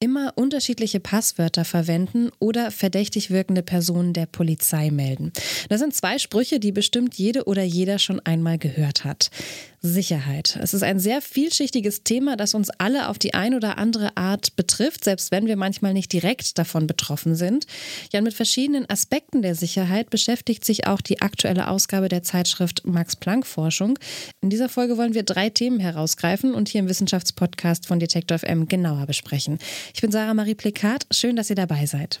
immer unterschiedliche Passwörter verwenden oder verdächtig wirkende Personen der Polizei melden. Das sind zwei Sprüche, die bestimmt jede oder jeder schon einmal gehört hat. Sicherheit. Es ist ein sehr vielschichtiges Thema, das uns alle auf die ein oder andere Art betrifft, selbst wenn wir manchmal nicht direkt davon betroffen sind. Ja, mit verschiedenen Aspekten der Sicherheit beschäftigt sich auch die aktuelle Ausgabe der Zeitschrift Max Planck Forschung. In dieser Folge wollen wir drei Themen herausgreifen und hier im Wissenschaftspodcast von Detektor FM genauer besprechen. Ich bin Sarah Marie Plekat. Schön, dass ihr dabei seid.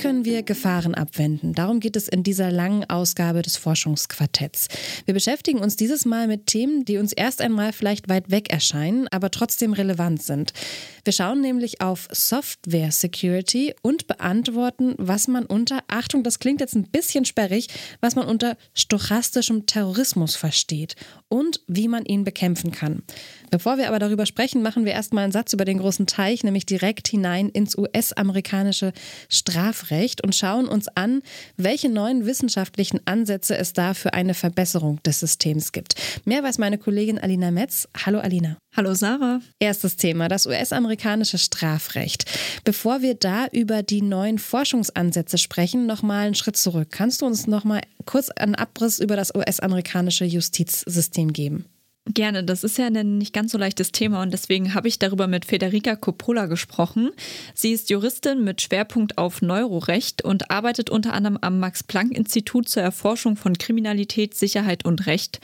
Können wir Gefahren abwenden? Darum geht es in dieser langen Ausgabe des Forschungsquartetts. Wir beschäftigen uns dieses Mal mit Themen, die uns erst einmal vielleicht weit weg erscheinen, aber trotzdem relevant sind. Wir schauen nämlich auf Software Security und beantworten, was man unter, Achtung, das klingt jetzt ein bisschen sperrig, was man unter stochastischem Terrorismus versteht und wie man ihn bekämpfen kann. Bevor wir aber darüber sprechen, machen wir erstmal einen Satz über den großen Teich, nämlich direkt hinein ins US-amerikanische Strafrecht und schauen uns an, welche neuen wissenschaftlichen Ansätze es da für eine Verbesserung des Systems gibt. Mehr weiß meine Kollegin Alina Metz. Hallo Alina. Hallo Sarah. Erstes Thema, das US-amerikanische Strafrecht. Bevor wir da über die neuen Forschungsansätze sprechen, nochmal einen Schritt zurück. Kannst du uns nochmal kurz einen Abriss über das US-amerikanische Justizsystem geben? Gerne, das ist ja ein nicht ganz so leichtes Thema und deswegen habe ich darüber mit Federica Coppola gesprochen. Sie ist Juristin mit Schwerpunkt auf Neurorecht und arbeitet unter anderem am Max-Planck-Institut zur Erforschung von Kriminalität, Sicherheit und Recht.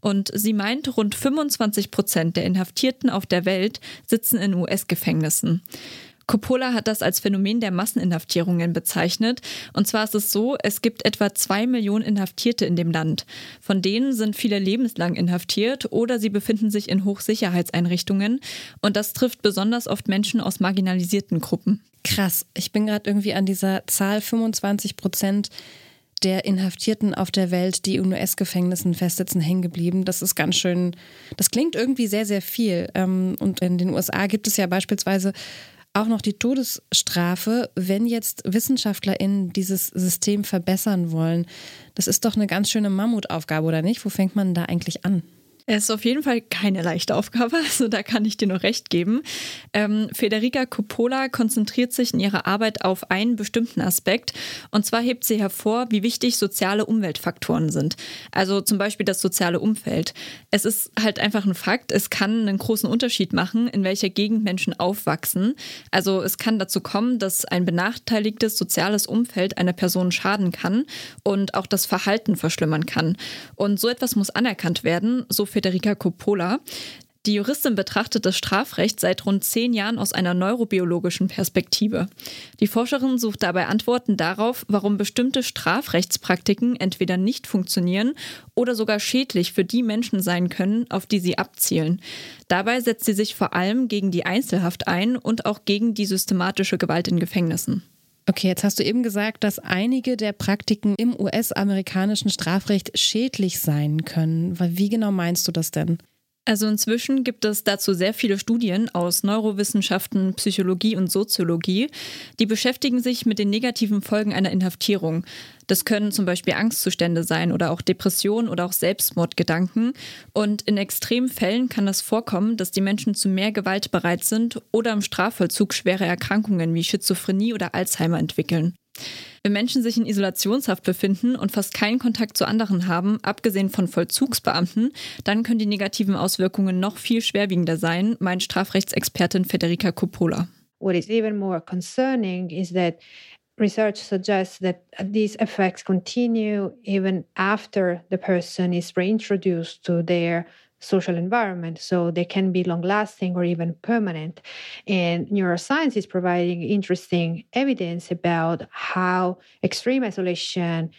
Und sie meint, rund 25 Prozent der Inhaftierten auf der Welt sitzen in US-Gefängnissen. Coppola hat das als Phänomen der Masseninhaftierungen bezeichnet. Und zwar ist es so, es gibt etwa zwei Millionen Inhaftierte in dem Land. Von denen sind viele lebenslang inhaftiert oder sie befinden sich in Hochsicherheitseinrichtungen. Und das trifft besonders oft Menschen aus marginalisierten Gruppen. Krass, ich bin gerade irgendwie an dieser Zahl 25 Prozent der Inhaftierten auf der Welt, die in US-Gefängnissen festsitzen, hängen geblieben. Das ist ganz schön, das klingt irgendwie sehr, sehr viel. Ähm, und in den USA gibt es ja beispielsweise auch noch die Todesstrafe, wenn jetzt WissenschaftlerInnen dieses System verbessern wollen. Das ist doch eine ganz schöne Mammutaufgabe, oder nicht? Wo fängt man da eigentlich an? Es ist auf jeden Fall keine leichte Aufgabe, also da kann ich dir nur recht geben. Ähm, Federica Coppola konzentriert sich in ihrer Arbeit auf einen bestimmten Aspekt und zwar hebt sie hervor, wie wichtig soziale Umweltfaktoren sind. Also zum Beispiel das soziale Umfeld. Es ist halt einfach ein Fakt, es kann einen großen Unterschied machen, in welcher Gegend Menschen aufwachsen. Also es kann dazu kommen, dass ein benachteiligtes soziales Umfeld einer Person schaden kann und auch das Verhalten verschlimmern kann. Und so etwas muss anerkannt werden, so Federica Coppola. Die Juristin betrachtet das Strafrecht seit rund zehn Jahren aus einer neurobiologischen Perspektive. Die Forscherin sucht dabei Antworten darauf, warum bestimmte Strafrechtspraktiken entweder nicht funktionieren oder sogar schädlich für die Menschen sein können, auf die sie abzielen. Dabei setzt sie sich vor allem gegen die Einzelhaft ein und auch gegen die systematische Gewalt in Gefängnissen. Okay, jetzt hast du eben gesagt, dass einige der Praktiken im US-amerikanischen Strafrecht schädlich sein können. Wie genau meinst du das denn? Also inzwischen gibt es dazu sehr viele Studien aus Neurowissenschaften, Psychologie und Soziologie, die beschäftigen sich mit den negativen Folgen einer Inhaftierung. Das können zum Beispiel Angstzustände sein oder auch Depressionen oder auch Selbstmordgedanken. Und in extremen Fällen kann es vorkommen, dass die Menschen zu mehr Gewalt bereit sind oder im Strafvollzug schwere Erkrankungen wie Schizophrenie oder Alzheimer entwickeln. Wenn Menschen sich in Isolationshaft befinden und fast keinen Kontakt zu anderen haben, abgesehen von Vollzugsbeamten, dann können die negativen Auswirkungen noch viel schwerwiegender sein, meint Strafrechtsexpertin Federica Coppola. What is even more concerning is that research suggests that these effects continue even after the person is reintroduced to their social environment. So they can be long lasting or even permanent. And neuroscience is providing interesting evidence about how extreme isolation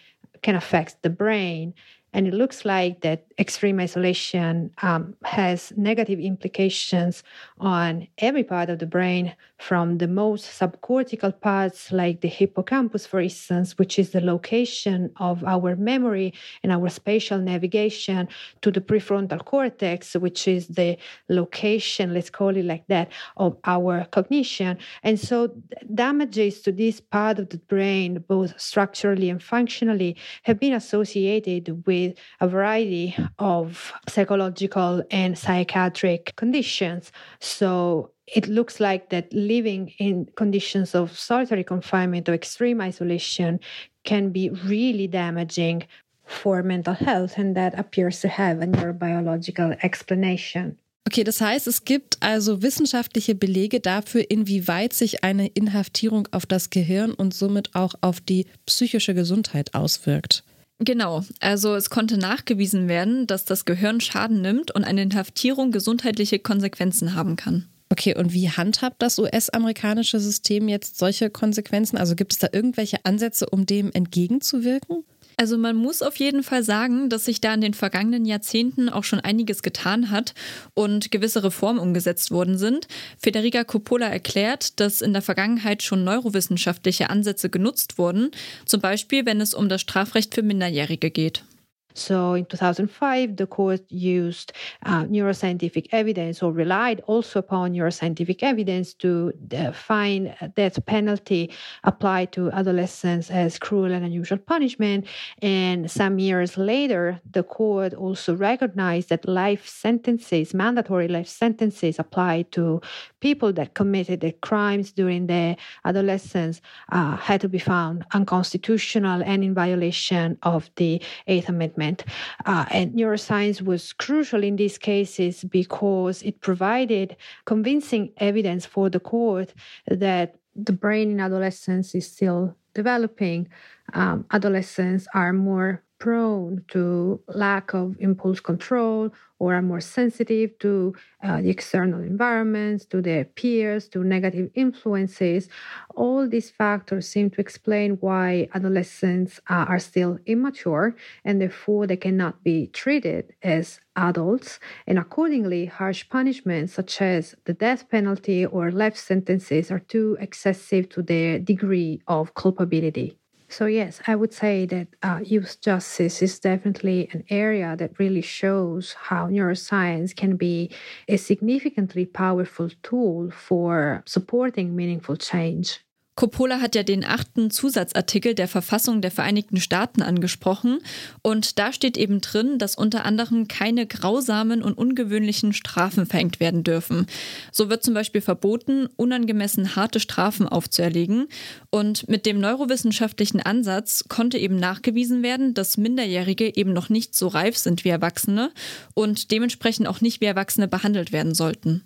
can affect the brain And it looks like that extreme isolation um, has negative implications on every part of the brain, from the most subcortical parts, like the hippocampus, for instance, which is the location of our memory and our spatial navigation, to the prefrontal cortex, which is the location, let's call it like that, of our cognition. And so, damages to this part of the brain, both structurally and functionally, have been associated with a variety of psychological and psychiatric conditions. So it looks like that living in conditions of solitary confinement or extreme isolation can be really damaging for mental health, and that appears to have a neurobiological explanation. Okay, das heißt, es gibt also wissenschaftliche Belege dafür, inwieweit sich eine Inhaftierung auf das Gehirn und somit auch auf die psychische Gesundheit auswirkt. Genau, also es konnte nachgewiesen werden, dass das Gehirn Schaden nimmt und eine Inhaftierung gesundheitliche Konsequenzen haben kann. Okay, und wie handhabt das US-amerikanische System jetzt solche Konsequenzen? Also gibt es da irgendwelche Ansätze, um dem entgegenzuwirken? Also man muss auf jeden Fall sagen, dass sich da in den vergangenen Jahrzehnten auch schon einiges getan hat und gewisse Reformen umgesetzt worden sind. Federica Coppola erklärt, dass in der Vergangenheit schon neurowissenschaftliche Ansätze genutzt wurden, zum Beispiel wenn es um das Strafrecht für Minderjährige geht. So in 2005, the court used uh, neuroscientific evidence or relied also upon neuroscientific evidence to uh, find death penalty applied to adolescents as cruel and unusual punishment. And some years later, the court also recognized that life sentences, mandatory life sentences applied to people that committed the crimes during their adolescence uh, had to be found unconstitutional and in violation of the Eighth Amendment. Uh, and neuroscience was crucial in these cases because it provided convincing evidence for the court that the brain in adolescence is still developing. Um, adolescents are more prone to lack of impulse control or are more sensitive to uh, the external environments, to their peers, to negative influences. All these factors seem to explain why adolescents uh, are still immature and therefore they cannot be treated as adults. And accordingly, harsh punishments such as the death penalty or life sentences are too excessive to their degree of culpability. So, yes, I would say that uh, youth justice is definitely an area that really shows how neuroscience can be a significantly powerful tool for supporting meaningful change. Coppola hat ja den achten Zusatzartikel der Verfassung der Vereinigten Staaten angesprochen und da steht eben drin, dass unter anderem keine grausamen und ungewöhnlichen Strafen verhängt werden dürfen. So wird zum Beispiel verboten, unangemessen harte Strafen aufzuerlegen und mit dem neurowissenschaftlichen Ansatz konnte eben nachgewiesen werden, dass Minderjährige eben noch nicht so reif sind wie Erwachsene und dementsprechend auch nicht wie Erwachsene behandelt werden sollten.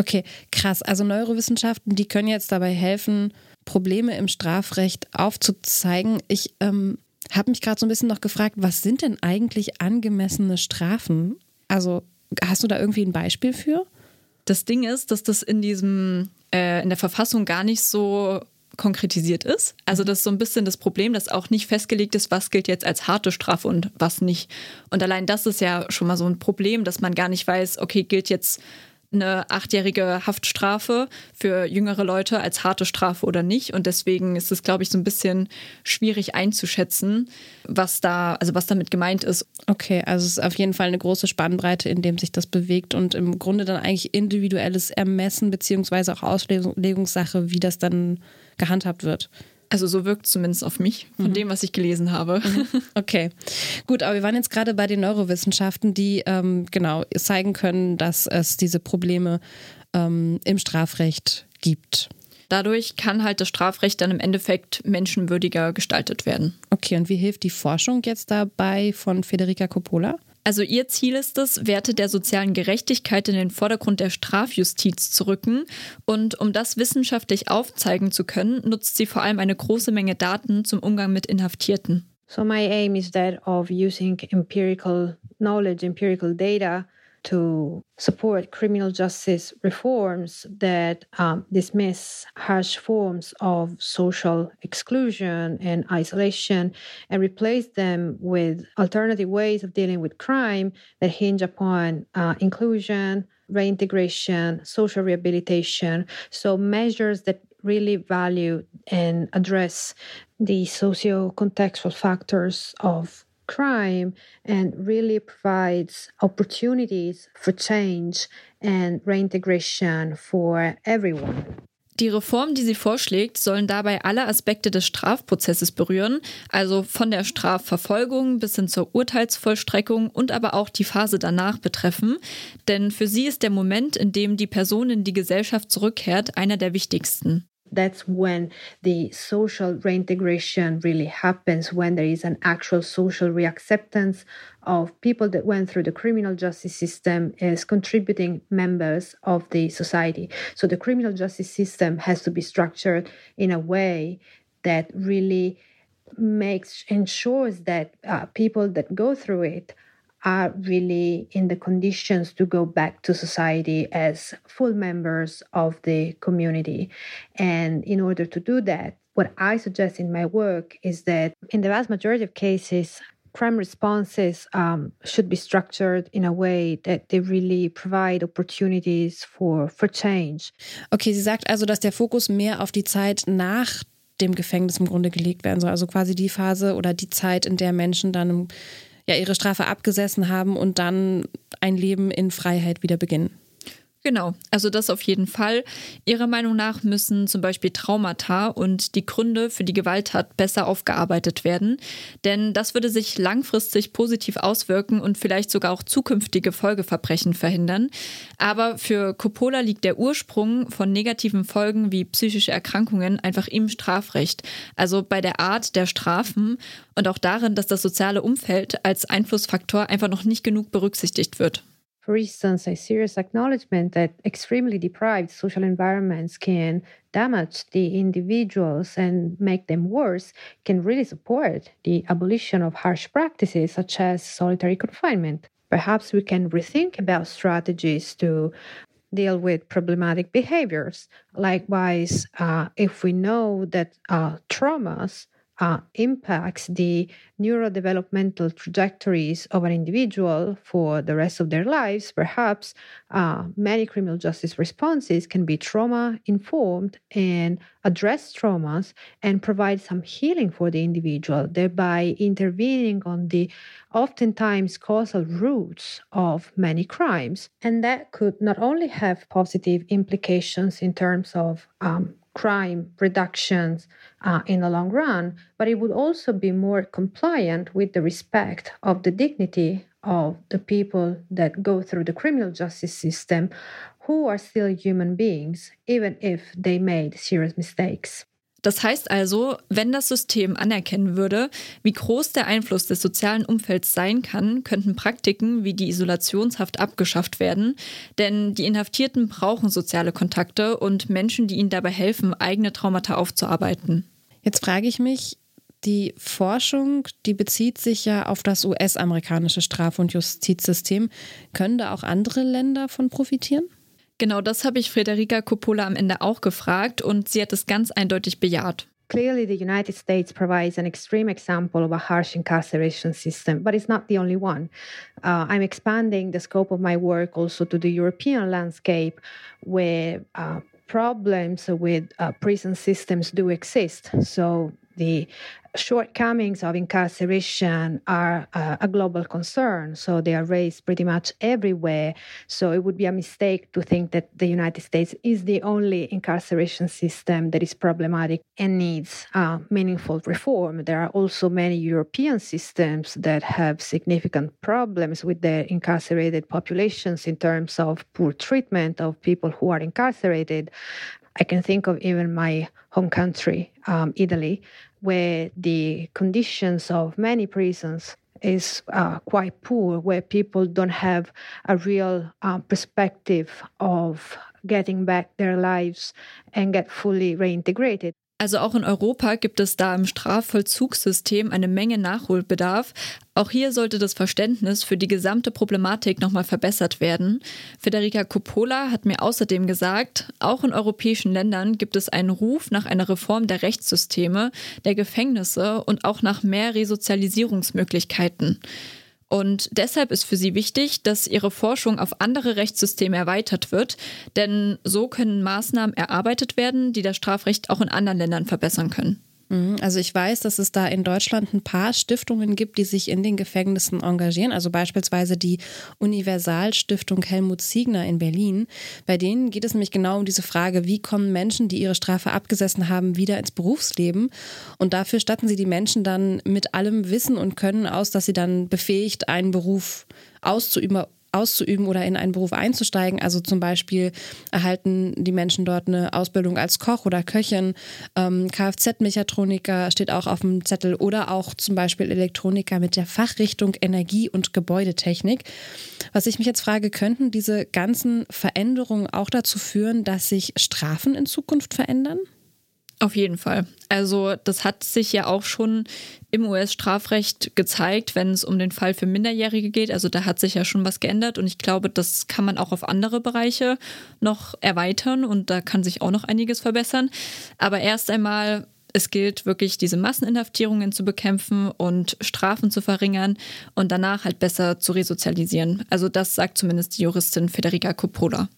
Okay, krass. Also Neurowissenschaften, die können jetzt dabei helfen, Probleme im Strafrecht aufzuzeigen. Ich ähm, habe mich gerade so ein bisschen noch gefragt, was sind denn eigentlich angemessene Strafen? Also hast du da irgendwie ein Beispiel für? Das Ding ist, dass das in diesem äh, in der Verfassung gar nicht so konkretisiert ist. Also das ist so ein bisschen das Problem, dass auch nicht festgelegt ist, was gilt jetzt als harte Strafe und was nicht. Und allein das ist ja schon mal so ein Problem, dass man gar nicht weiß, okay, gilt jetzt eine achtjährige Haftstrafe für jüngere Leute als harte Strafe oder nicht. Und deswegen ist es, glaube ich, so ein bisschen schwierig einzuschätzen, was da, also was damit gemeint ist. Okay, also es ist auf jeden Fall eine große Spannbreite, in dem sich das bewegt und im Grunde dann eigentlich individuelles Ermessen beziehungsweise auch Auslegungssache, wie das dann gehandhabt wird. Also so wirkt es zumindest auf mich, von mhm. dem, was ich gelesen habe. Mhm. Okay, gut, aber wir waren jetzt gerade bei den Neurowissenschaften, die ähm, genau zeigen können, dass es diese Probleme ähm, im Strafrecht gibt. Dadurch kann halt das Strafrecht dann im Endeffekt menschenwürdiger gestaltet werden. Okay, und wie hilft die Forschung jetzt dabei von Federica Coppola? Also ihr Ziel ist es, Werte der sozialen Gerechtigkeit in den Vordergrund der Strafjustiz zu rücken. Und um das wissenschaftlich aufzeigen zu können, nutzt sie vor allem eine große Menge Daten zum Umgang mit Inhaftierten. So my aim is that of using empirical knowledge, empirical data to support criminal justice reforms that um, dismiss harsh forms of social exclusion and isolation and replace them with alternative ways of dealing with crime that hinge upon uh, inclusion, reintegration, social rehabilitation. So, measures that really value and address the socio contextual factors of crime and really provides opportunities for change and reintegration for everyone. Die Reformen, die sie vorschlägt, sollen dabei alle Aspekte des Strafprozesses berühren, also von der Strafverfolgung bis hin zur Urteilsvollstreckung und aber auch die Phase danach betreffen. Denn für sie ist der Moment, in dem die Person in die Gesellschaft zurückkehrt, einer der wichtigsten. That's when the social reintegration really happens when there is an actual social reacceptance of people that went through the criminal justice system as contributing members of the society. So the criminal justice system has to be structured in a way that really makes ensures that uh, people that go through it are really in the conditions to go back to society as full members of the community. And in order to do that, what I suggest in my work is that in the vast majority of cases, crime responses um, should be structured in a way that they really provide opportunities for, for change. Okay, sie sagt also, dass der Fokus mehr auf die Zeit nach dem Gefängnis im Grunde gelegt werden soll. Also quasi die Phase oder die Zeit, in der Menschen dann im ja ihre Strafe abgesessen haben und dann ein Leben in Freiheit wieder beginnen. Genau, also das auf jeden Fall. Ihrer Meinung nach müssen zum Beispiel Traumata und die Gründe für die Gewalttat besser aufgearbeitet werden, denn das würde sich langfristig positiv auswirken und vielleicht sogar auch zukünftige Folgeverbrechen verhindern. Aber für Coppola liegt der Ursprung von negativen Folgen wie psychische Erkrankungen einfach im Strafrecht, also bei der Art der Strafen und auch darin, dass das soziale Umfeld als Einflussfaktor einfach noch nicht genug berücksichtigt wird. Instance, a serious acknowledgement that extremely deprived social environments can damage the individuals and make them worse can really support the abolition of harsh practices such as solitary confinement. Perhaps we can rethink about strategies to deal with problematic behaviors. Likewise, uh, if we know that uh, traumas uh, impacts the neurodevelopmental trajectories of an individual for the rest of their lives, perhaps uh, many criminal justice responses can be trauma informed and address traumas and provide some healing for the individual, thereby intervening on the oftentimes causal roots of many crimes. And that could not only have positive implications in terms of um, crime reductions uh, in the long run, but it would also be more compliant with the respect of the dignity of the people that go through the criminal justice system who are still human beings, even if they made serious mistakes. Das heißt also, wenn das System anerkennen würde, wie groß der Einfluss des sozialen Umfelds sein kann, könnten Praktiken wie die Isolationshaft abgeschafft werden, denn die Inhaftierten brauchen soziale Kontakte und Menschen, die ihnen dabei helfen, eigene Traumata aufzuarbeiten. Jetzt frage ich mich, die Forschung, die bezieht sich ja auf das US-amerikanische Straf- und Justizsystem. Können da auch andere Länder von profitieren? Genau das habe ich Frederica Coppola am Ende auch gefragt und sie hat es ganz eindeutig bejaht. Clearly, the United States provides an extreme example of a harsh incarceration system, but it's not the only one. Uh, I'm expanding the scope of my work also to the European landscape, where uh, problems with uh, prison systems do exist. So, the shortcomings of incarceration are uh, a global concern. So they are raised pretty much everywhere. So it would be a mistake to think that the United States is the only incarceration system that is problematic and needs uh, meaningful reform. There are also many European systems that have significant problems with their incarcerated populations in terms of poor treatment of people who are incarcerated. I can think of even my home country, um, Italy, where the conditions of many prisons is uh, quite poor, where people don't have a real uh, perspective of getting back their lives and get fully reintegrated. Also auch in Europa gibt es da im Strafvollzugssystem eine Menge Nachholbedarf. Auch hier sollte das Verständnis für die gesamte Problematik nochmal verbessert werden. Federica Coppola hat mir außerdem gesagt, auch in europäischen Ländern gibt es einen Ruf nach einer Reform der Rechtssysteme, der Gefängnisse und auch nach mehr Resozialisierungsmöglichkeiten. Und deshalb ist für sie wichtig, dass ihre Forschung auf andere Rechtssysteme erweitert wird, denn so können Maßnahmen erarbeitet werden, die das Strafrecht auch in anderen Ländern verbessern können. Mhm. Also ich weiß, dass es da in Deutschland ein paar Stiftungen gibt, die sich in den Gefängnissen engagieren. Also beispielsweise die Universalstiftung Helmut Ziegner in Berlin. Bei denen geht es nämlich genau um diese Frage, wie kommen Menschen, die ihre Strafe abgesessen haben, wieder ins Berufsleben. Und dafür statten sie die Menschen dann mit allem Wissen und Können aus, dass sie dann befähigt, einen Beruf auszuüben auszuüben oder in einen Beruf einzusteigen. Also zum Beispiel erhalten die Menschen dort eine Ausbildung als Koch oder Köchin. Ähm, Kfz-Mechatroniker steht auch auf dem Zettel oder auch zum Beispiel Elektroniker mit der Fachrichtung Energie- und Gebäudetechnik. Was ich mich jetzt frage, könnten diese ganzen Veränderungen auch dazu führen, dass sich Strafen in Zukunft verändern? Auf jeden Fall. Also das hat sich ja auch schon im US-Strafrecht gezeigt, wenn es um den Fall für Minderjährige geht. Also da hat sich ja schon was geändert und ich glaube, das kann man auch auf andere Bereiche noch erweitern und da kann sich auch noch einiges verbessern. Aber erst einmal es gilt wirklich, diese Masseninhaftierungen zu bekämpfen und Strafen zu verringern und danach halt besser zu resozialisieren. Also das sagt zumindest die Juristin Federica Coppola.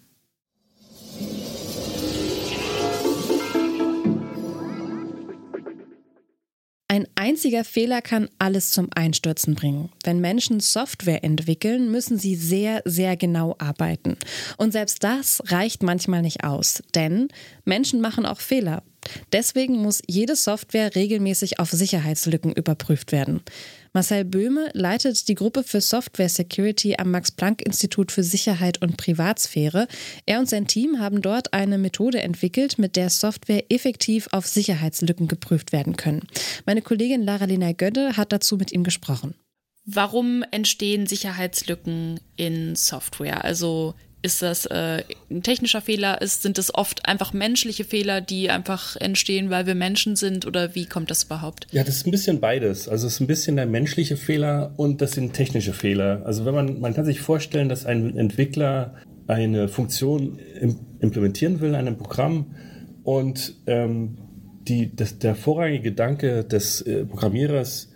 Ein einziger Fehler kann alles zum Einstürzen bringen. Wenn Menschen Software entwickeln, müssen sie sehr, sehr genau arbeiten. Und selbst das reicht manchmal nicht aus, denn Menschen machen auch Fehler. Deswegen muss jede Software regelmäßig auf Sicherheitslücken überprüft werden. Marcel Böhme leitet die Gruppe für Software Security am Max-Planck-Institut für Sicherheit und Privatsphäre. Er und sein Team haben dort eine Methode entwickelt, mit der Software effektiv auf Sicherheitslücken geprüft werden können. Meine Kollegin Lara-Lena Gödde hat dazu mit ihm gesprochen. Warum entstehen Sicherheitslücken in Software? Also ist das äh, ein technischer Fehler? Ist, sind es oft einfach menschliche Fehler, die einfach entstehen, weil wir Menschen sind? Oder wie kommt das überhaupt? Ja, das ist ein bisschen beides. Also es ist ein bisschen der menschliche Fehler und das sind technische Fehler. Also wenn man, man kann sich vorstellen, dass ein Entwickler eine Funktion implementieren will, einem Programm und ähm, die, das, der vorrangige Gedanke des äh, Programmierers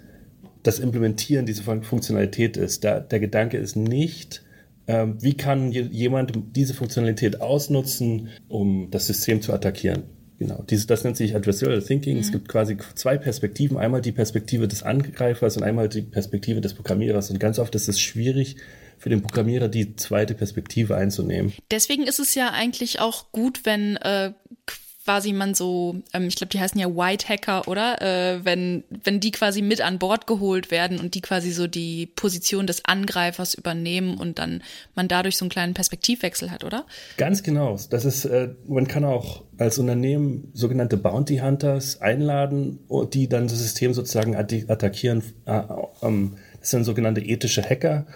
das Implementieren dieser Funktionalität ist. Da, der Gedanke ist nicht, ähm, wie kann jemand diese Funktionalität ausnutzen, um das System zu attackieren. Genau, das nennt sich Adversarial Thinking. Mhm. Es gibt quasi zwei Perspektiven. Einmal die Perspektive des Angreifers und einmal die Perspektive des Programmierers. Und ganz oft ist es schwierig, für den Programmierer die zweite Perspektive einzunehmen. Deswegen ist es ja eigentlich auch gut, wenn äh, quasi man so, ähm, ich glaube, die heißen ja White Hacker, oder? Äh, wenn, wenn die quasi mit an Bord geholt werden und die quasi so die Position des Angreifers übernehmen und dann man dadurch so einen kleinen Perspektivwechsel hat, oder? Ganz genau. Das ist, äh, man kann auch als Unternehmen sogenannte Bounty Hunters einladen, die dann das System sozusagen attackieren. Äh, ähm, das sind sogenannte ethische Hacker.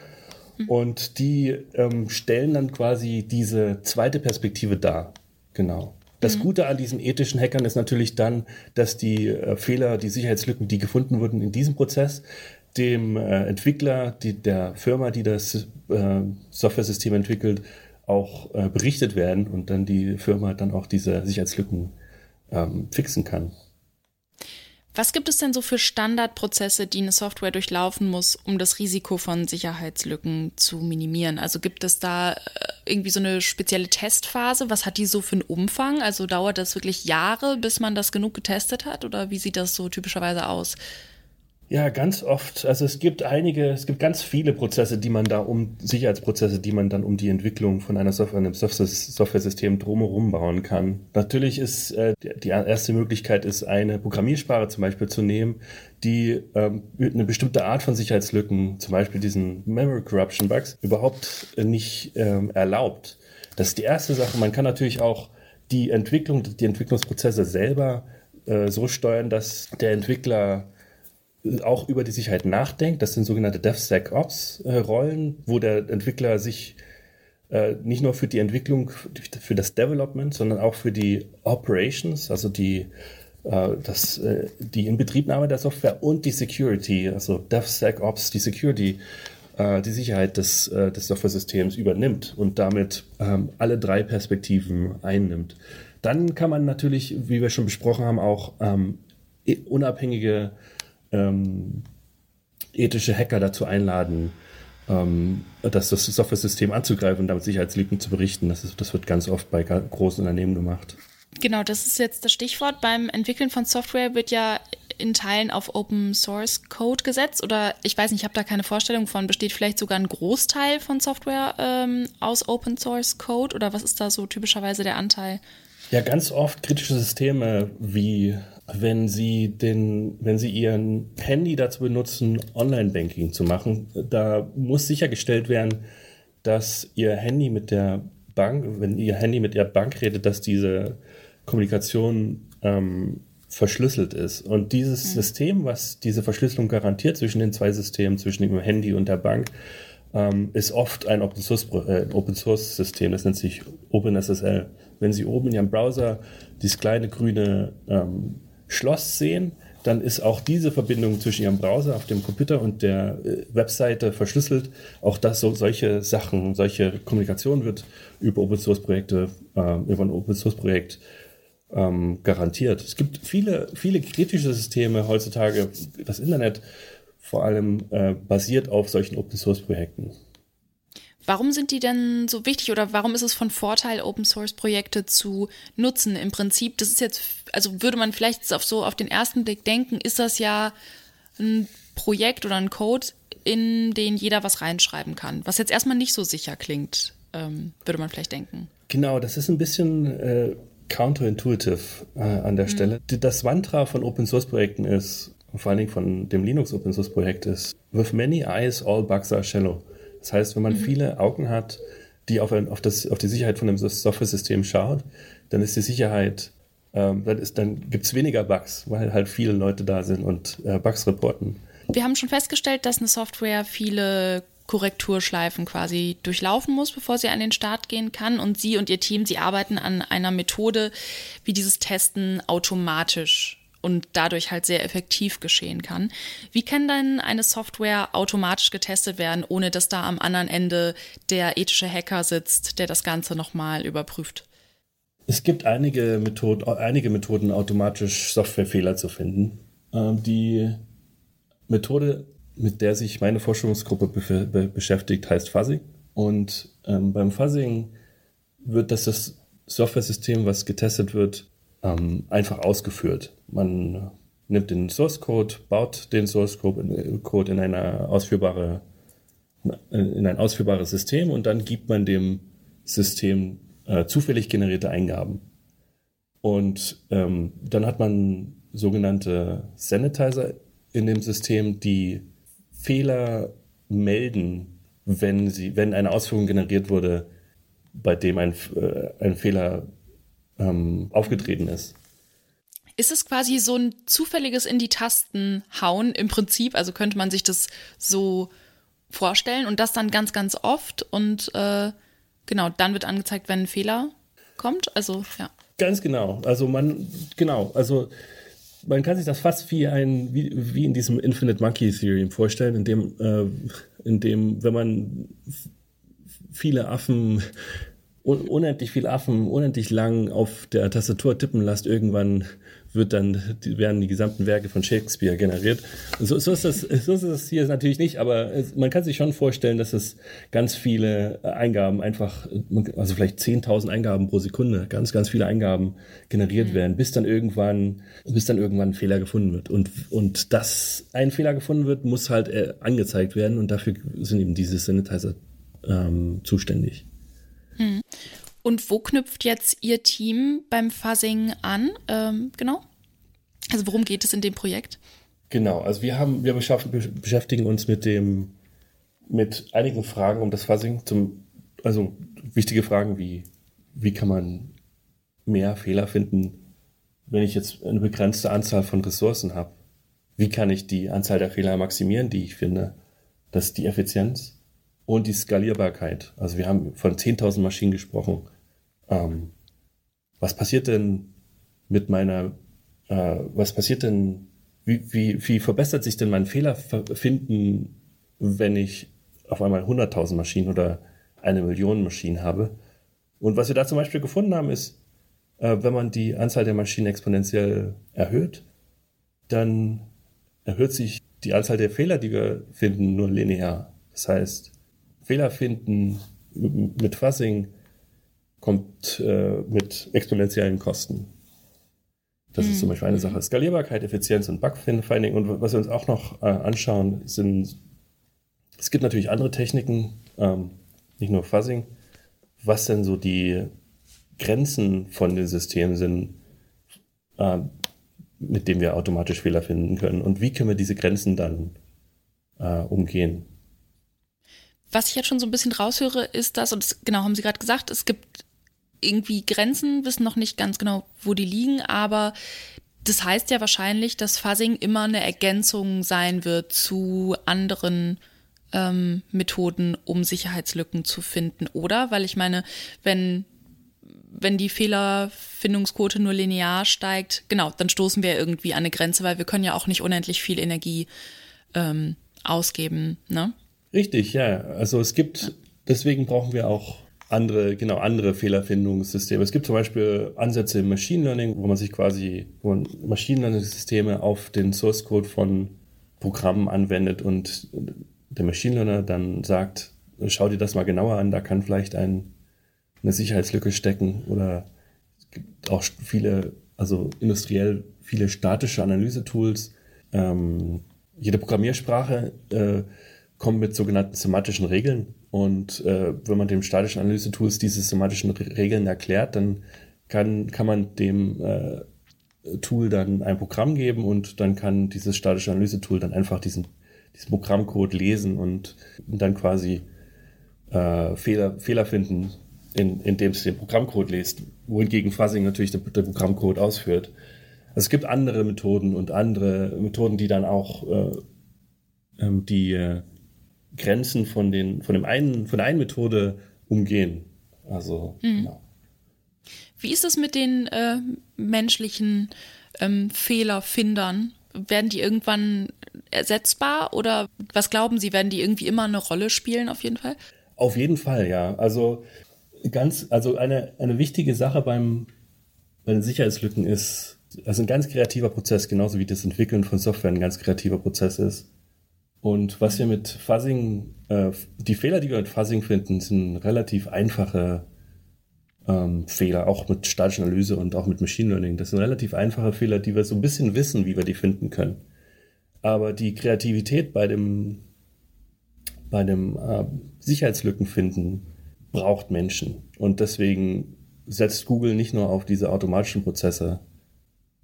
Mhm. Und die ähm, stellen dann quasi diese zweite Perspektive dar. Genau. Das mhm. Gute an diesen ethischen Hackern ist natürlich dann, dass die äh, Fehler, die Sicherheitslücken, die gefunden wurden in diesem Prozess, dem äh, Entwickler, die, der Firma, die das äh, Software-System entwickelt, auch äh, berichtet werden und dann die Firma dann auch diese Sicherheitslücken ähm, fixen kann. Was gibt es denn so für Standardprozesse, die eine Software durchlaufen muss, um das Risiko von Sicherheitslücken zu minimieren? Also gibt es da äh, irgendwie so eine spezielle Testphase? Was hat die so für einen Umfang? Also dauert das wirklich Jahre, bis man das genug getestet hat? Oder wie sieht das so typischerweise aus? Ja, ganz oft. Also es gibt einige, es gibt ganz viele Prozesse, die man da um, Sicherheitsprozesse, die man dann um die Entwicklung von einer Software, einem Software-System drumherum bauen kann. Natürlich ist äh, die erste Möglichkeit ist, eine Programmiersprache zum Beispiel zu nehmen, die ähm, eine bestimmte Art von Sicherheitslücken, zum Beispiel diesen Memory Corruption Bugs, überhaupt nicht ähm, erlaubt. Das ist die erste Sache. Man kann natürlich auch die Entwicklung, die Entwicklungsprozesse selber äh, so steuern, dass der Entwickler auch über die Sicherheit nachdenkt. Das sind sogenannte DevSecOps-Rollen, wo der Entwickler sich äh, nicht nur für die Entwicklung, für das Development, sondern auch für die Operations, also die äh, das, äh, die Inbetriebnahme der Software und die Security, also DevSecOps, die Security, äh, die Sicherheit des, äh, des Software-Systems übernimmt und damit ähm, alle drei Perspektiven einnimmt. Dann kann man natürlich, wie wir schon besprochen haben, auch ähm, unabhängige ähm, ethische Hacker dazu einladen, ähm, das, das Software-System anzugreifen und damit Sicherheitslücken zu berichten. Das, ist, das wird ganz oft bei großen Unternehmen gemacht. Genau, das ist jetzt das Stichwort. Beim Entwickeln von Software wird ja in Teilen auf Open Source Code gesetzt oder ich weiß nicht, ich habe da keine Vorstellung von. Besteht vielleicht sogar ein Großteil von Software ähm, aus Open Source Code oder was ist da so typischerweise der Anteil? Ja, ganz oft kritische Systeme wie wenn Sie den, wenn Sie Ihren Handy dazu benutzen, Online-Banking zu machen, da muss sichergestellt werden, dass Ihr Handy mit der Bank, wenn Ihr Handy mit Ihrer Bank redet, dass diese Kommunikation ähm, verschlüsselt ist. Und dieses mhm. System, was diese Verschlüsselung garantiert zwischen den zwei Systemen, zwischen dem Handy und der Bank, ähm, ist oft ein Open Source, äh, Open Source System. Das nennt sich OpenSSL. Wenn Sie oben in Ihrem Browser dieses kleine grüne ähm, Schloss sehen, dann ist auch diese Verbindung zwischen Ihrem Browser auf dem Computer und der äh, Webseite verschlüsselt. Auch das, so, solche Sachen, solche Kommunikation wird über Open Source Projekte, äh, über ein Open Source Projekt ähm, garantiert. Es gibt viele, viele kritische Systeme heutzutage. Das Internet vor allem äh, basiert auf solchen Open Source Projekten. Warum sind die denn so wichtig oder warum ist es von Vorteil, Open Source Projekte zu nutzen? Im Prinzip, das ist jetzt, also würde man vielleicht auf so auf den ersten Blick denken, ist das ja ein Projekt oder ein Code, in den jeder was reinschreiben kann, was jetzt erstmal nicht so sicher klingt, ähm, würde man vielleicht denken. Genau, das ist ein bisschen äh, counterintuitive äh, an der mhm. Stelle. Das Mantra von Open Source Projekten ist, vor allen Dingen von dem Linux Open Source Projekt ist, with many eyes all bugs are shallow. Das heißt, wenn man mhm. viele Augen hat, die auf, ein, auf, das, auf die Sicherheit von dem Software-System schaut, dann ist die Sicherheit, ähm, dann, dann gibt es weniger Bugs, weil halt viele Leute da sind und äh, Bugs reporten. Wir haben schon festgestellt, dass eine Software viele Korrekturschleifen quasi durchlaufen muss, bevor sie an den Start gehen kann. Und Sie und Ihr Team, Sie arbeiten an einer Methode, wie dieses Testen automatisch und dadurch halt sehr effektiv geschehen kann. Wie kann dann eine Software automatisch getestet werden, ohne dass da am anderen Ende der ethische Hacker sitzt, der das Ganze nochmal überprüft? Es gibt einige, Method einige Methoden, automatisch Softwarefehler zu finden. Ähm, die Methode, mit der sich meine Forschungsgruppe be be beschäftigt, heißt Fuzzing. Und ähm, beim Fuzzing wird das, das Software-System, was getestet wird, ähm, einfach ausgeführt. Man nimmt den Source Code, baut den Source Code in eine ausführbare in ein ausführbares System und dann gibt man dem System äh, zufällig generierte Eingaben. Und ähm, dann hat man sogenannte Sanitizer in dem System, die Fehler melden, wenn sie, wenn eine Ausführung generiert wurde, bei dem ein, äh, ein Fehler ähm, aufgetreten ist. Ist es quasi so ein zufälliges in die Tasten hauen im Prinzip? Also könnte man sich das so vorstellen und das dann ganz, ganz oft und äh, genau, dann wird angezeigt, wenn ein Fehler kommt. Also ja. Ganz genau. Also man, genau, also man kann sich das fast wie ein, wie, wie in diesem Infinite Monkey Theorem vorstellen, in dem, äh, in dem, wenn man viele Affen unendlich viel Affen unendlich lang auf der Tastatur tippen lässt, irgendwann wird dann, werden die gesamten Werke von Shakespeare generiert. So, so, ist das, so ist das hier natürlich nicht, aber es, man kann sich schon vorstellen, dass es ganz viele Eingaben einfach, also vielleicht 10.000 Eingaben pro Sekunde, ganz, ganz viele Eingaben generiert mhm. werden, bis dann irgendwann, bis dann irgendwann ein Fehler gefunden wird. Und, und dass ein Fehler gefunden wird, muss halt äh, angezeigt werden und dafür sind eben diese Sanitizer ähm, zuständig. Hm. Und wo knüpft jetzt Ihr Team beim Fuzzing an? Ähm, genau. Also worum geht es in dem Projekt? Genau, also wir haben, wir beschäftigen uns mit dem, mit einigen Fragen um das Fuzzing. Zum, also wichtige Fragen wie, wie kann man mehr Fehler finden, wenn ich jetzt eine begrenzte Anzahl von Ressourcen habe? Wie kann ich die Anzahl der Fehler maximieren, die ich finde? Das ist die Effizienz und die Skalierbarkeit. Also wir haben von 10.000 Maschinen gesprochen. Ähm, was passiert denn mit meiner äh, was passiert denn, wie, wie, wie verbessert sich denn mein Fehlerfinden, wenn ich auf einmal 100.000 Maschinen oder eine Million Maschinen habe? Und was wir da zum Beispiel gefunden haben, ist, äh, wenn man die Anzahl der Maschinen exponentiell erhöht, dann erhöht sich die Anzahl der Fehler, die wir finden, nur linear. Das heißt, Fehler finden mit Fuzzing kommt äh, mit exponentiellen Kosten. Das mhm. ist zum Beispiel eine Sache. Skalierbarkeit, Effizienz und Bugfinding. Und was wir uns auch noch äh, anschauen, sind, es gibt natürlich andere Techniken, ähm, nicht nur Fuzzing, was denn so die Grenzen von den Systemen sind, äh, mit denen wir automatisch Fehler finden können. Und wie können wir diese Grenzen dann äh, umgehen? Was ich jetzt schon so ein bisschen raushöre, ist das, und das, genau haben Sie gerade gesagt, es gibt irgendwie Grenzen, wissen noch nicht ganz genau, wo die liegen, aber das heißt ja wahrscheinlich, dass Fuzzing immer eine Ergänzung sein wird zu anderen ähm, Methoden, um Sicherheitslücken zu finden, oder? Weil ich meine, wenn wenn die Fehlerfindungsquote nur linear steigt, genau, dann stoßen wir irgendwie an eine Grenze, weil wir können ja auch nicht unendlich viel Energie ähm, ausgeben, ne? Richtig, ja. Also es gibt, deswegen brauchen wir auch andere, genau, andere Fehlerfindungssysteme. Es gibt zum Beispiel Ansätze im Machine Learning, wo man sich quasi, wo man Machine Learning Systeme auf den Source Code von Programmen anwendet und der Machine Learner dann sagt, schau dir das mal genauer an, da kann vielleicht ein, eine Sicherheitslücke stecken oder es gibt auch viele, also industriell viele statische Analysetools. Ähm, jede Programmiersprache äh, kommt mit sogenannten semantischen Regeln und äh, wenn man dem statischen Analyse-Tools diese semantischen Regeln erklärt, dann kann, kann man dem äh, Tool dann ein Programm geben und dann kann dieses statische Analyse-Tool dann einfach diesen, diesen Programmcode lesen und dann quasi äh, Fehler, Fehler finden, in, indem es den Programmcode liest, wohingegen Fuzzing natürlich den, den Programmcode ausführt. Also es gibt andere Methoden und andere Methoden, die dann auch äh, ähm, die äh, Grenzen von, den, von, dem einen, von der einen Methode umgehen. Also, mhm. genau. Wie ist es mit den äh, menschlichen ähm, Fehlerfindern? Werden die irgendwann ersetzbar oder was glauben Sie, werden die irgendwie immer eine Rolle spielen auf jeden Fall? Auf jeden Fall, ja. Also ganz, also eine, eine wichtige Sache beim, bei den Sicherheitslücken ist, also ein ganz kreativer Prozess, genauso wie das Entwickeln von Software ein ganz kreativer Prozess ist. Und was wir mit Fuzzing, äh, die Fehler, die wir mit Fuzzing finden, sind relativ einfache ähm, Fehler, auch mit statischer Analyse und auch mit Machine Learning. Das sind relativ einfache Fehler, die wir so ein bisschen wissen, wie wir die finden können. Aber die Kreativität bei dem, bei dem äh, Sicherheitslücken finden braucht Menschen. Und deswegen setzt Google nicht nur auf diese automatischen Prozesse,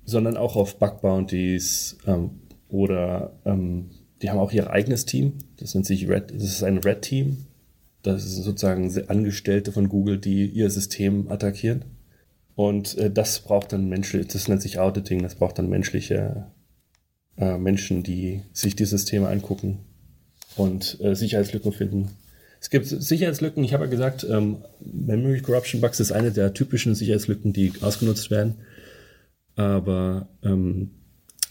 sondern auch auf Bug Bounties ähm, oder ähm, die haben auch ihr eigenes Team. Das nennt sich Red, das ist ein Red Team. Das sind sozusagen Angestellte von Google, die ihr System attackieren. Und äh, das braucht dann menschliche, das nennt sich Auditing, das braucht dann menschliche äh, Menschen, die sich die Systeme angucken und äh, Sicherheitslücken finden. Es gibt Sicherheitslücken, ich habe ja gesagt, ähm, Memory Corruption Bugs ist eine der typischen Sicherheitslücken, die ausgenutzt werden. Aber ähm,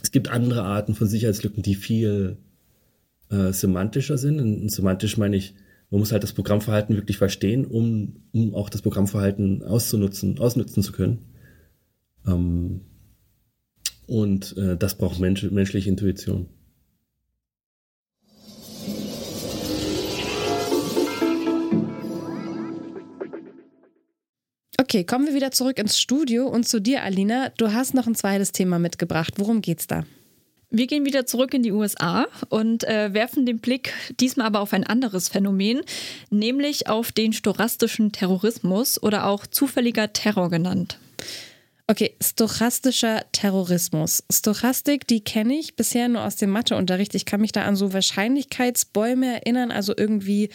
es gibt andere Arten von Sicherheitslücken, die viel äh, semantischer sind. Und semantisch meine ich, man muss halt das Programmverhalten wirklich verstehen, um, um auch das Programmverhalten auszunutzen, ausnutzen zu können. Ähm, und äh, das braucht Mensch, menschliche Intuition. Okay, kommen wir wieder zurück ins Studio und zu dir, Alina. Du hast noch ein zweites Thema mitgebracht. Worum geht's da? Wir gehen wieder zurück in die USA und äh, werfen den Blick diesmal aber auf ein anderes Phänomen, nämlich auf den storastischen Terrorismus oder auch zufälliger Terror genannt. Okay, stochastischer Terrorismus. Stochastik, die kenne ich bisher nur aus dem Matheunterricht. Ich kann mich da an so Wahrscheinlichkeitsbäume erinnern, also irgendwie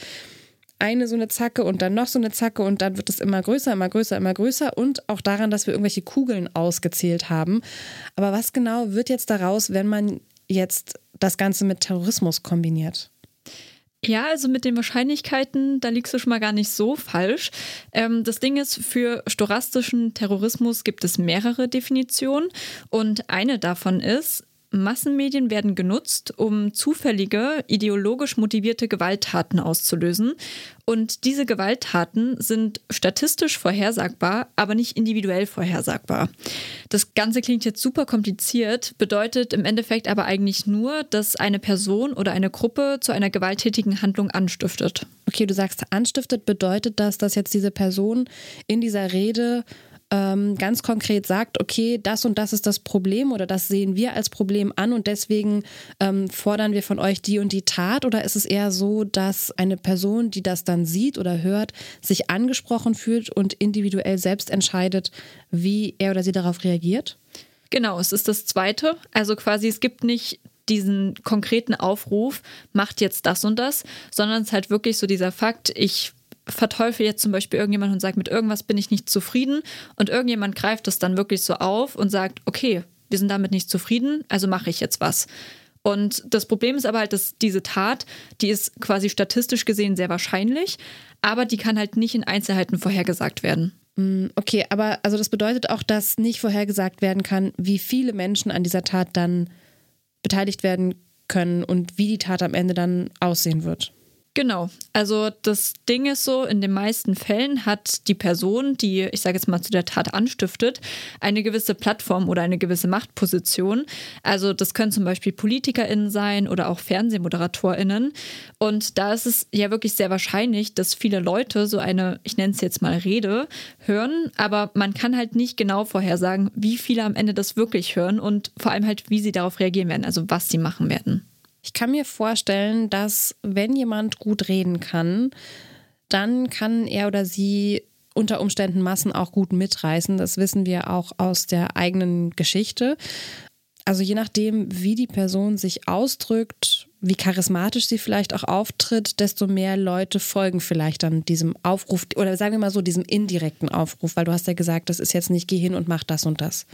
eine so eine Zacke und dann noch so eine Zacke und dann wird es immer größer, immer größer, immer größer und auch daran, dass wir irgendwelche Kugeln ausgezählt haben. Aber was genau wird jetzt daraus, wenn man jetzt das Ganze mit Terrorismus kombiniert? Ja, also mit den Wahrscheinlichkeiten, da liegst du schon mal gar nicht so falsch. Ähm, das Ding ist, für storastischen Terrorismus gibt es mehrere Definitionen und eine davon ist, Massenmedien werden genutzt, um zufällige, ideologisch motivierte Gewalttaten auszulösen. Und diese Gewalttaten sind statistisch vorhersagbar, aber nicht individuell vorhersagbar. Das Ganze klingt jetzt super kompliziert, bedeutet im Endeffekt aber eigentlich nur, dass eine Person oder eine Gruppe zu einer gewalttätigen Handlung anstiftet. Okay, du sagst anstiftet, bedeutet das, dass jetzt diese Person in dieser Rede ähm, ganz konkret sagt, okay, das und das ist das Problem oder das sehen wir als Problem an und deswegen ähm, fordern wir von euch die und die Tat? Oder ist es eher so, dass eine Person, die das dann sieht oder hört, sich angesprochen fühlt und individuell selbst entscheidet, wie er oder sie darauf reagiert? Genau, es ist das Zweite. Also quasi, es gibt nicht diesen konkreten Aufruf, macht jetzt das und das, sondern es ist halt wirklich so dieser Fakt, ich verteufel jetzt zum Beispiel irgendjemand und sage, mit irgendwas bin ich nicht zufrieden und irgendjemand greift das dann wirklich so auf und sagt, okay, wir sind damit nicht zufrieden, also mache ich jetzt was. Und das Problem ist aber halt, dass diese Tat, die ist quasi statistisch gesehen sehr wahrscheinlich, aber die kann halt nicht in Einzelheiten vorhergesagt werden. Mm, okay, aber also das bedeutet auch, dass nicht vorhergesagt werden kann, wie viele Menschen an dieser Tat dann beteiligt werden können und wie die Tat am Ende dann aussehen wird. Genau. Also das Ding ist so, in den meisten Fällen hat die Person, die, ich sage jetzt mal, zu der Tat anstiftet, eine gewisse Plattform oder eine gewisse Machtposition. Also das können zum Beispiel PolitikerInnen sein oder auch FernsehmoderatorInnen. Und da ist es ja wirklich sehr wahrscheinlich, dass viele Leute so eine, ich nenne es jetzt mal Rede, hören, aber man kann halt nicht genau vorhersagen, wie viele am Ende das wirklich hören und vor allem halt, wie sie darauf reagieren werden, also was sie machen werden. Ich kann mir vorstellen, dass wenn jemand gut reden kann, dann kann er oder sie unter Umständen Massen auch gut mitreißen. Das wissen wir auch aus der eigenen Geschichte. Also je nachdem, wie die Person sich ausdrückt, wie charismatisch sie vielleicht auch auftritt, desto mehr Leute folgen vielleicht dann diesem Aufruf oder sagen wir mal so, diesem indirekten Aufruf, weil du hast ja gesagt, das ist jetzt nicht, geh hin und mach das und das.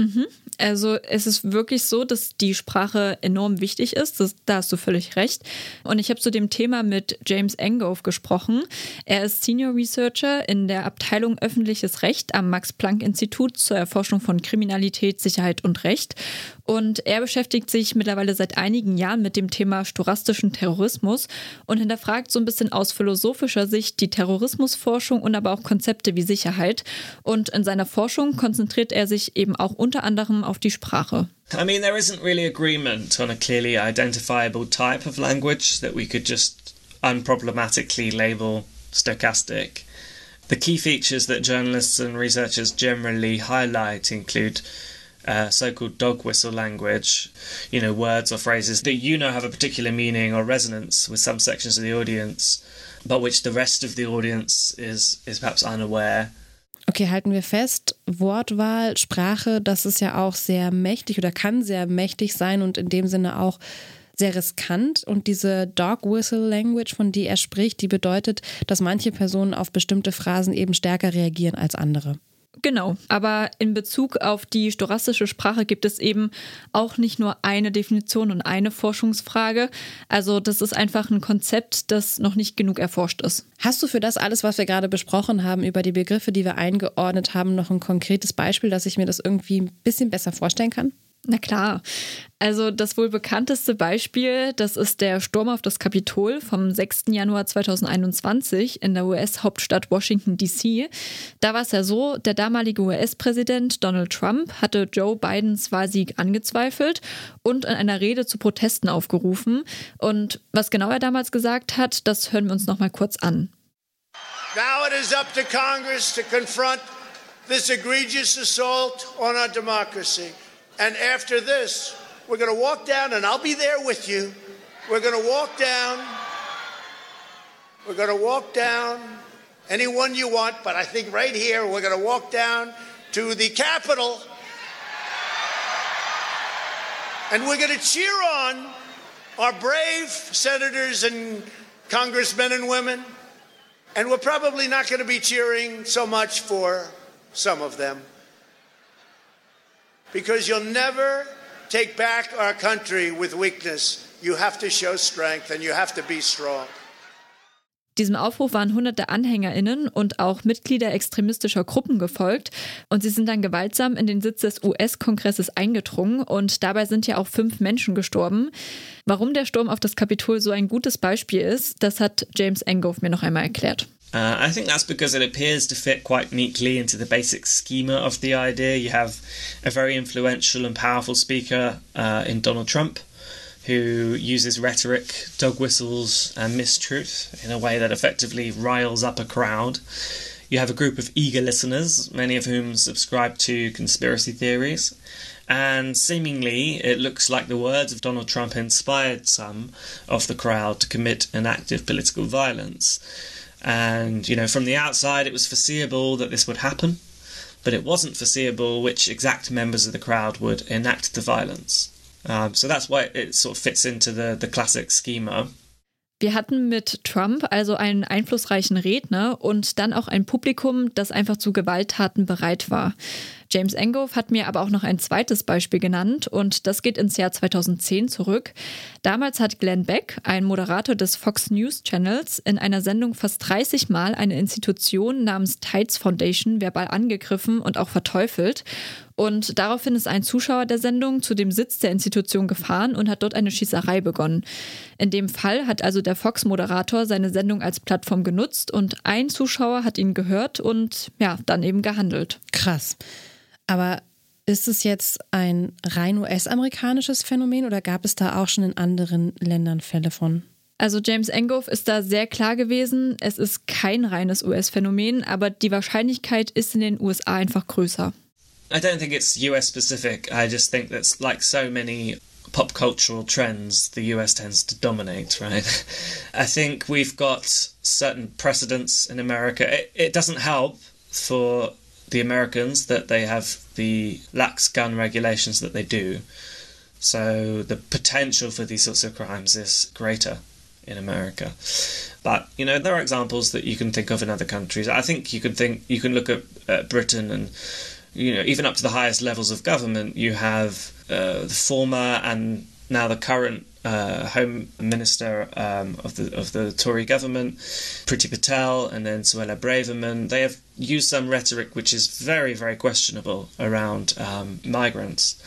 Mhm. Also es ist wirklich so, dass die Sprache enorm wichtig ist. Das, da hast du völlig recht. Und ich habe zu dem Thema mit James Engove gesprochen. Er ist Senior Researcher in der Abteilung Öffentliches Recht am Max-Planck-Institut zur Erforschung von Kriminalität, Sicherheit und Recht. Und er beschäftigt sich mittlerweile seit einigen Jahren mit dem Thema storastischen Terrorismus und hinterfragt so ein bisschen aus philosophischer Sicht die Terrorismusforschung und aber auch Konzepte wie Sicherheit. Und in seiner Forschung konzentriert er sich eben auch unter anderem auf die Sprache. I mean, there isn't really agreement on a clearly identifiable type of language that we could just unproblematically label stochastic. The key features that journalists and researchers generally highlight include uh, so-called dog whistle language, you know, words or phrases that you know have a particular meaning or resonance with some sections of the audience, but which the rest of the audience is is perhaps unaware. Okay, halten wir fest, Wortwahl, Sprache, das ist ja auch sehr mächtig oder kann sehr mächtig sein und in dem Sinne auch sehr riskant. Und diese Dog Whistle Language, von der er spricht, die bedeutet, dass manche Personen auf bestimmte Phrasen eben stärker reagieren als andere. Genau, aber in Bezug auf die storastische Sprache gibt es eben auch nicht nur eine Definition und eine Forschungsfrage. Also das ist einfach ein Konzept, das noch nicht genug erforscht ist. Hast du für das alles, was wir gerade besprochen haben, über die Begriffe, die wir eingeordnet haben, noch ein konkretes Beispiel, dass ich mir das irgendwie ein bisschen besser vorstellen kann? Na klar. Also das wohl bekannteste Beispiel, das ist der Sturm auf das Kapitol vom 6. Januar 2021 in der US-Hauptstadt Washington, D.C. Da war es ja so, der damalige US-Präsident Donald Trump hatte Joe Bidens Wahlsieg angezweifelt und in einer Rede zu Protesten aufgerufen. Und was genau er damals gesagt hat, das hören wir uns noch mal kurz an. Now it is up to Congress to confront this egregious assault on our democracy. And after this, we're going to walk down, and I'll be there with you. We're going to walk down. We're going to walk down anyone you want, but I think right here, we're going to walk down to the Capitol. And we're going to cheer on our brave senators and congressmen and women. And we're probably not going to be cheering so much for some of them because you'll never take back our country with weakness. you have to show strength and you have to be strong. Diesem Aufruf waren hunderte AnhängerInnen und auch Mitglieder extremistischer Gruppen gefolgt und sie sind dann gewaltsam in den Sitz des US-Kongresses eingedrungen und dabei sind ja auch fünf Menschen gestorben. Warum der Sturm auf das Kapitol so ein gutes Beispiel ist, das hat James Engove mir noch einmal erklärt. Uh, I think that's because it appears to fit quite neatly into the basic schema of the idea. You have a very influential and powerful speaker uh, in Donald Trump. who uses rhetoric, dog whistles, and mistruth in a way that effectively riles up a crowd. You have a group of eager listeners, many of whom subscribe to conspiracy theories. And seemingly, it looks like the words of Donald Trump inspired some of the crowd to commit an act of political violence. And, you know, from the outside, it was foreseeable that this would happen, but it wasn't foreseeable which exact members of the crowd would enact the violence. Um, so that's why it sort of fits into the, the classic schema. Wir hatten mit Trump also einen einflussreichen Redner und dann auch ein Publikum, das einfach zu Gewalttaten bereit war. James Engove hat mir aber auch noch ein zweites Beispiel genannt und das geht ins Jahr 2010 zurück. Damals hat Glenn Beck, ein Moderator des Fox News Channels, in einer Sendung fast 30 Mal eine Institution namens Tides Foundation verbal angegriffen und auch verteufelt. Und daraufhin ist ein Zuschauer der Sendung zu dem Sitz der Institution gefahren und hat dort eine Schießerei begonnen. In dem Fall hat also der Fox-Moderator seine Sendung als Plattform genutzt und ein Zuschauer hat ihn gehört und ja, dann eben gehandelt. Krass. Aber ist es jetzt ein rein US-amerikanisches Phänomen oder gab es da auch schon in anderen Ländern Fälle von? Also James Engove ist da sehr klar gewesen, es ist kein reines US-Phänomen, aber die Wahrscheinlichkeit ist in den USA einfach größer. I don't think it's US specific. I just think that's like so many pop cultural trends, the US tends to dominate, right? I think we've got certain precedents in America. It, it doesn't help for the Americans that they have the lax gun regulations that they do. So the potential for these sorts of crimes is greater in America. But you know there are examples that you can think of in other countries. I think you can think you can look at, at Britain and you know even up to the highest levels of government. You have uh, the former and now the current uh, Home Minister um, of the of the Tory government, Priti Patel, and then Suella Braverman. They have used some rhetoric which is very very questionable around um, migrants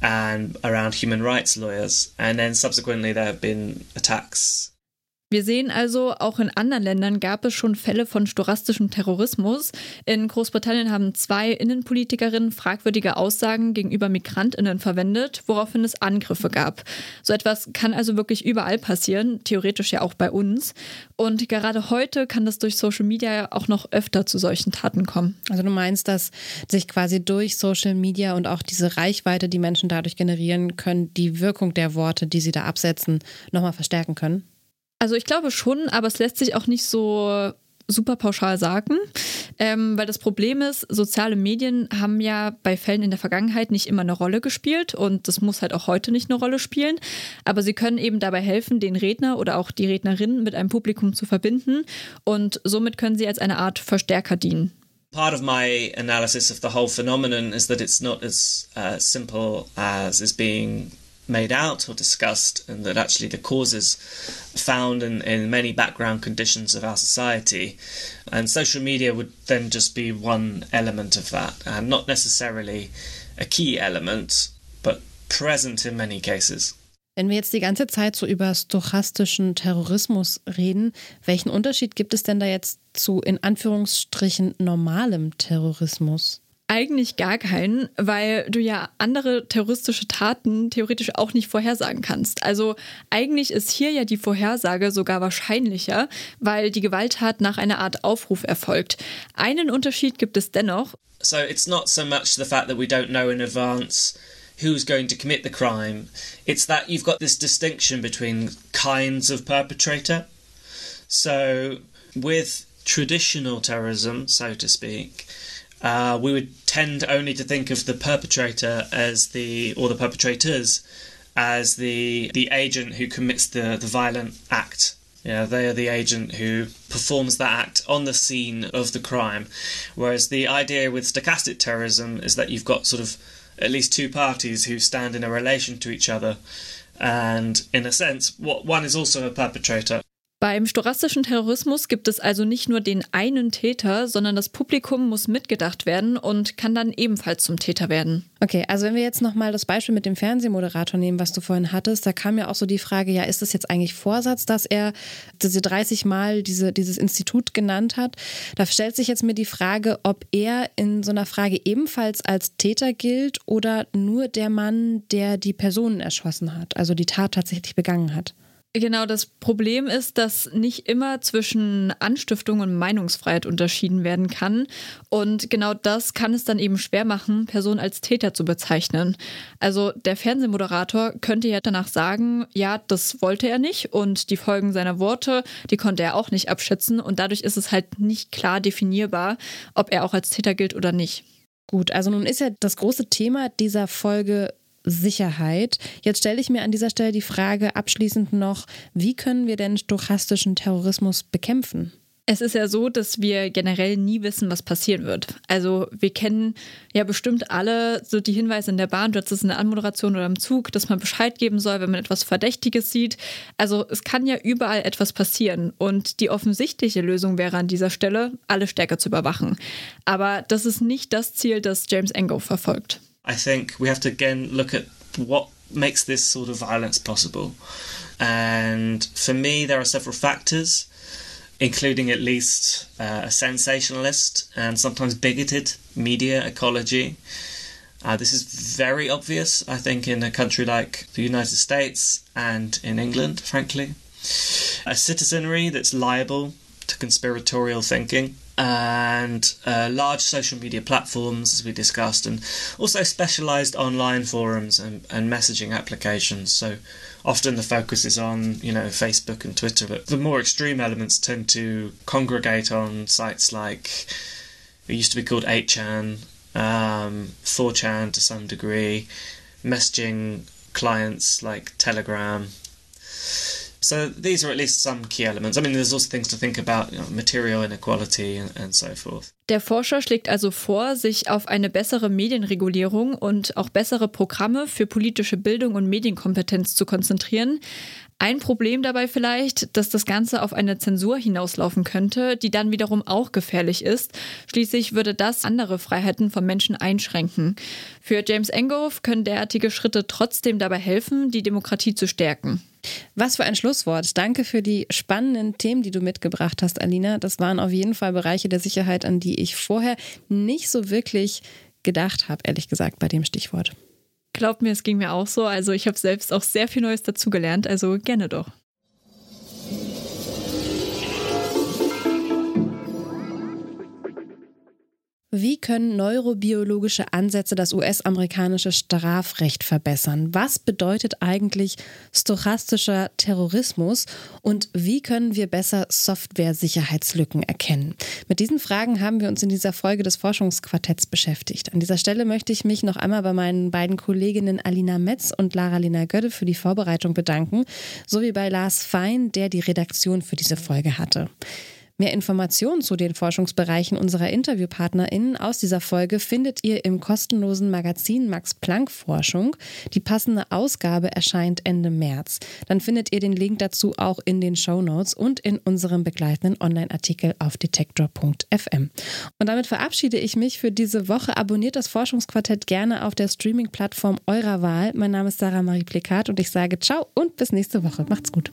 and around human rights lawyers, and then subsequently there have been attacks Wir sehen also, auch in anderen Ländern gab es schon Fälle von storastischem Terrorismus. In Großbritannien haben zwei Innenpolitikerinnen fragwürdige Aussagen gegenüber Migrantinnen verwendet, woraufhin es Angriffe gab. So etwas kann also wirklich überall passieren, theoretisch ja auch bei uns. Und gerade heute kann das durch Social Media auch noch öfter zu solchen Taten kommen. Also du meinst, dass sich quasi durch Social Media und auch diese Reichweite, die Menschen dadurch generieren können, die Wirkung der Worte, die sie da absetzen, nochmal verstärken können? Also ich glaube schon, aber es lässt sich auch nicht so super pauschal sagen, ähm, weil das Problem ist, soziale Medien haben ja bei Fällen in der Vergangenheit nicht immer eine Rolle gespielt und das muss halt auch heute nicht eine Rolle spielen, aber sie können eben dabei helfen, den Redner oder auch die Rednerin mit einem Publikum zu verbinden und somit können sie als eine Art Verstärker dienen. Part of my analysis of the whole phenomenon is that it's not as uh, simple as is being made out or discussed, and that actually the causes found in, in many background conditions of our society. And social media would then just be one element of that, and not necessarily a key element, but present in many cases. Wenn wir jetzt die ganze Zeit so über stochastischen Terrorismus reden, welchen Unterschied gibt es denn da jetzt zu in Anführungsstrichen normalem Terrorismus? Eigentlich gar keinen, weil du ja andere terroristische Taten theoretisch auch nicht vorhersagen kannst. Also eigentlich ist hier ja die Vorhersage sogar wahrscheinlicher, weil die Gewalttat nach einer Art Aufruf erfolgt. Einen Unterschied gibt es dennoch. So it's not so much the fact that we don't know in advance who's going to commit the crime. It's that you've got this distinction between kinds of perpetrator. So with traditional terrorism, so to speak, uh, we would tend only to think of the perpetrator as the or the perpetrators as the the agent who commits the the violent act. Yeah, they are the agent who performs that act on the scene of the crime. Whereas the idea with stochastic terrorism is that you've got sort of at least two parties who stand in a relation to each other And in a sense, what one is also a perpetrator. Beim stochastischen Terrorismus gibt es also nicht nur den einen Täter, sondern das Publikum muss mitgedacht werden und kann dann ebenfalls zum Täter werden. Okay, also wenn wir jetzt nochmal das Beispiel mit dem Fernsehmoderator nehmen, was du vorhin hattest, da kam ja auch so die Frage, ja, ist das jetzt eigentlich Vorsatz, dass er diese 30 Mal diese, dieses Institut genannt hat? Da stellt sich jetzt mir die Frage, ob er in so einer Frage ebenfalls als Täter gilt oder nur der Mann, der die Personen erschossen hat, also die Tat tatsächlich begangen hat. Genau, das Problem ist, dass nicht immer zwischen Anstiftung und Meinungsfreiheit unterschieden werden kann. Und genau das kann es dann eben schwer machen, Personen als Täter zu bezeichnen. Also der Fernsehmoderator könnte ja danach sagen, ja, das wollte er nicht und die Folgen seiner Worte, die konnte er auch nicht abschätzen. Und dadurch ist es halt nicht klar definierbar, ob er auch als Täter gilt oder nicht. Gut, also nun ist ja das große Thema dieser Folge Sicherheit. Jetzt stelle ich mir an dieser Stelle die Frage abschließend noch, wie können wir denn stochastischen Terrorismus bekämpfen? Es ist ja so, dass wir generell nie wissen, was passieren wird. Also wir kennen ja bestimmt alle so die Hinweise in der Bahn, du hast es in der Anmoderation oder im Zug, dass man Bescheid geben soll, wenn man etwas Verdächtiges sieht. Also es kann ja überall etwas passieren. Und die offensichtliche Lösung wäre an dieser Stelle, alle stärker zu überwachen. Aber das ist nicht das Ziel, das James Engo verfolgt. I think we have to again look at what makes this sort of violence possible. And for me, there are several factors, including at least uh, a sensationalist and sometimes bigoted media ecology. Uh, this is very obvious, I think, in a country like the United States and in England, frankly. A citizenry that's liable to conspiratorial thinking and uh, large social media platforms, as we discussed, and also specialized online forums and, and messaging applications. So often the focus is on, you know, Facebook and Twitter, but the more extreme elements tend to congregate on sites like it used to be called 8chan, um, 4chan to some degree, messaging clients like Telegram, So these are at least some key elements. I mean, there's also things to think about, you know, material inequality and, and so forth. Der Forscher schlägt also vor, sich auf eine bessere Medienregulierung und auch bessere Programme für politische Bildung und Medienkompetenz zu konzentrieren. Ein Problem dabei vielleicht, dass das Ganze auf eine Zensur hinauslaufen könnte, die dann wiederum auch gefährlich ist. Schließlich würde das andere Freiheiten von Menschen einschränken. Für James Enghoff können derartige Schritte trotzdem dabei helfen, die Demokratie zu stärken. Was für ein Schlusswort. Danke für die spannenden Themen, die du mitgebracht hast, Alina. Das waren auf jeden Fall Bereiche der Sicherheit, an die ich vorher nicht so wirklich gedacht habe, ehrlich gesagt, bei dem Stichwort. Glaub mir, es ging mir auch so. Also ich habe selbst auch sehr viel Neues dazugelernt, also gerne doch. Wie können neurobiologische Ansätze das US-amerikanische Strafrecht verbessern? Was bedeutet eigentlich stochastischer Terrorismus? Und wie können wir besser Software-Sicherheitslücken erkennen? Mit diesen Fragen haben wir uns in dieser Folge des Forschungsquartetts beschäftigt. An dieser Stelle möchte ich mich noch einmal bei meinen beiden Kolleginnen Alina Metz und Lara-Lena Gödde für die Vorbereitung bedanken, sowie bei Lars Fein, der die Redaktion für diese Folge hatte. Mehr Informationen zu den Forschungsbereichen unserer InterviewpartnerInnen aus dieser Folge findet ihr im kostenlosen Magazin Max Planck Forschung. Die passende Ausgabe erscheint Ende März. Dann findet ihr den Link dazu auch in den Show Notes und in unserem begleitenden Online-Artikel auf detektor.fm. Und damit verabschiede ich mich für diese Woche. Abonniert das Forschungsquartett gerne auf der Streaming-Plattform eurer Wahl. Mein Name ist Sarah Marie Plikat und ich sage ciao und bis nächste Woche. Macht's gut.